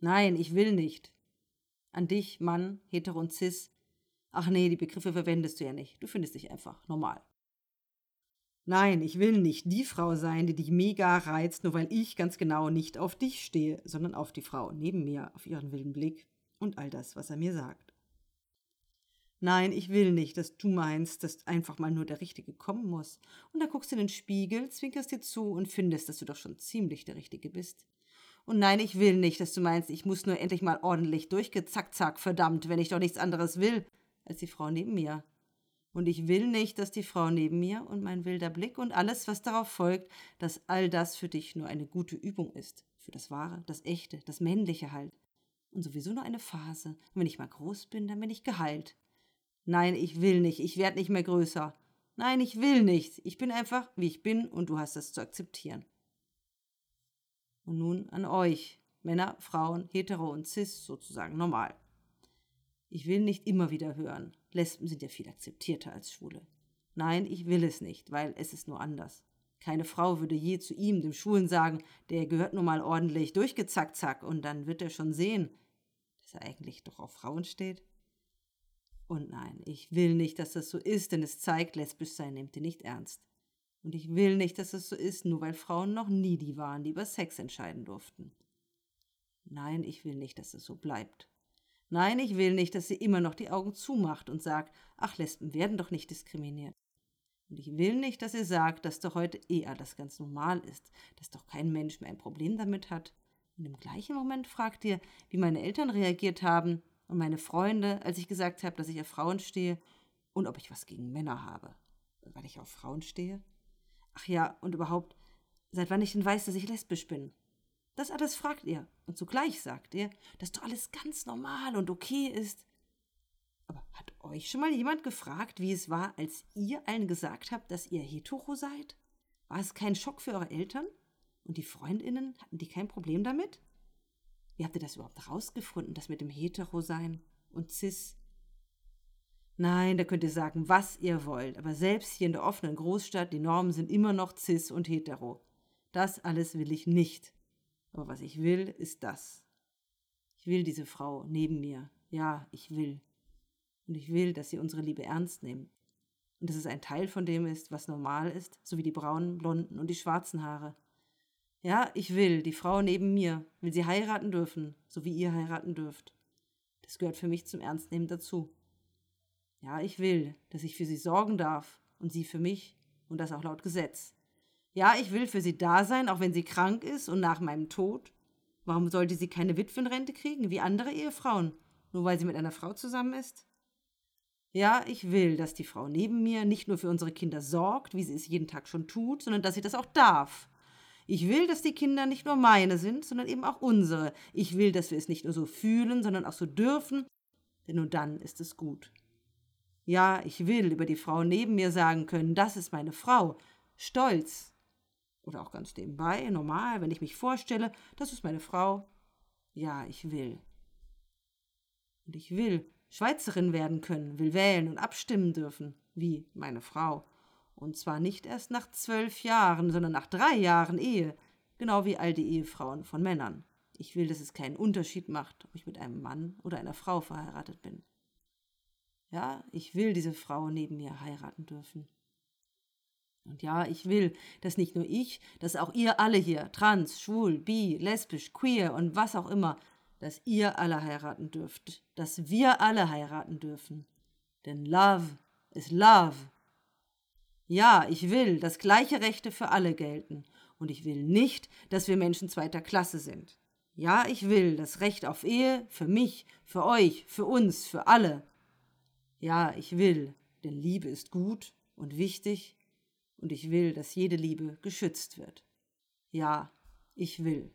Nein, ich will nicht. An dich, Mann, hetero und cis. Ach nee, die Begriffe verwendest du ja nicht. Du findest dich einfach normal. Nein, ich will nicht die Frau sein, die dich mega reizt, nur weil ich ganz genau nicht auf dich stehe, sondern auf die Frau neben mir, auf ihren wilden Blick und all das, was er mir sagt. Nein, ich will nicht, dass du meinst, dass einfach mal nur der Richtige kommen muss. Und dann guckst du in den Spiegel, zwinkerst dir zu und findest, dass du doch schon ziemlich der Richtige bist. Und nein, ich will nicht, dass du meinst, ich muss nur endlich mal ordentlich durchgezack, zack, verdammt, wenn ich doch nichts anderes will, als die Frau neben mir. Und ich will nicht, dass die Frau neben mir und mein wilder Blick und alles, was darauf folgt, dass all das für dich nur eine gute Übung ist. Für das Wahre, das Echte, das Männliche halt. Und sowieso nur eine Phase. Und wenn ich mal groß bin, dann bin ich geheilt. Nein, ich will nicht. Ich werde nicht mehr größer. Nein, ich will nicht. Ich bin einfach, wie ich bin, und du hast es zu akzeptieren. Und nun an euch, Männer, Frauen, hetero und cis, sozusagen normal. Ich will nicht immer wieder hören. Lesben sind ja viel akzeptierter als Schwule. Nein, ich will es nicht, weil es ist nur anders. Keine Frau würde je zu ihm, dem Schwulen, sagen, der gehört nun mal ordentlich durchgezackt, zack, und dann wird er schon sehen, dass er eigentlich doch auf Frauen steht. Und nein, ich will nicht, dass das so ist, denn es zeigt, lesbisch sein nehmt ihr nicht ernst. Und ich will nicht, dass es so ist, nur weil Frauen noch nie die waren, die über Sex entscheiden durften. Nein, ich will nicht, dass es so bleibt. Nein, ich will nicht, dass sie immer noch die Augen zumacht und sagt, ach, Lesben werden doch nicht diskriminiert. Und ich will nicht, dass ihr sagt, dass doch heute eh alles ganz normal ist, dass doch kein Mensch mehr ein Problem damit hat. Und im gleichen Moment fragt ihr, wie meine Eltern reagiert haben und meine Freunde, als ich gesagt habe, dass ich auf Frauen stehe und ob ich was gegen Männer habe, weil ich auf Frauen stehe. Ach ja, und überhaupt, seit wann ich denn weiß, dass ich lesbisch bin? Das alles fragt ihr. Und zugleich sagt ihr, dass doch alles ganz normal und okay ist. Aber hat euch schon mal jemand gefragt, wie es war, als ihr allen gesagt habt, dass ihr hetero seid? War es kein Schock für eure Eltern? Und die Freundinnen, hatten die kein Problem damit? Wie habt ihr das überhaupt rausgefunden, das mit dem Hetero-Sein und Cis? Nein, da könnt ihr sagen, was ihr wollt, aber selbst hier in der offenen Großstadt, die Normen sind immer noch Cis und Hetero. Das alles will ich nicht. Aber was ich will, ist das. Ich will diese Frau neben mir. Ja, ich will. Und ich will, dass sie unsere Liebe ernst nehmen. Und dass es ein Teil von dem ist, was normal ist, so wie die braunen, blonden und die schwarzen Haare. Ja, ich will, die Frau neben mir, will sie heiraten dürfen, so wie ihr heiraten dürft. Das gehört für mich zum Ernstnehmen dazu. Ja, ich will, dass ich für sie sorgen darf und sie für mich und das auch laut Gesetz. Ja, ich will für sie da sein, auch wenn sie krank ist und nach meinem Tod. Warum sollte sie keine Witwenrente kriegen, wie andere Ehefrauen, nur weil sie mit einer Frau zusammen ist? Ja, ich will, dass die Frau neben mir nicht nur für unsere Kinder sorgt, wie sie es jeden Tag schon tut, sondern dass sie das auch darf. Ich will, dass die Kinder nicht nur meine sind, sondern eben auch unsere. Ich will, dass wir es nicht nur so fühlen, sondern auch so dürfen, denn nur dann ist es gut. Ja, ich will über die Frau neben mir sagen können, das ist meine Frau, stolz, oder auch ganz nebenbei, normal, wenn ich mich vorstelle, das ist meine Frau. Ja, ich will. Und ich will Schweizerin werden können, will wählen und abstimmen dürfen, wie meine Frau. Und zwar nicht erst nach zwölf Jahren, sondern nach drei Jahren Ehe, genau wie all die Ehefrauen von Männern. Ich will, dass es keinen Unterschied macht, ob ich mit einem Mann oder einer Frau verheiratet bin. Ja, ich will diese Frau neben mir heiraten dürfen. Und ja, ich will, dass nicht nur ich, dass auch ihr alle hier, trans, schwul, bi, lesbisch, queer und was auch immer, dass ihr alle heiraten dürft, dass wir alle heiraten dürfen. Denn Love ist Love. Ja, ich will, dass gleiche Rechte für alle gelten. Und ich will nicht, dass wir Menschen zweiter Klasse sind. Ja, ich will das Recht auf Ehe für mich, für euch, für uns, für alle. Ja, ich will, denn Liebe ist gut und wichtig und ich will, dass jede Liebe geschützt wird. Ja, ich will.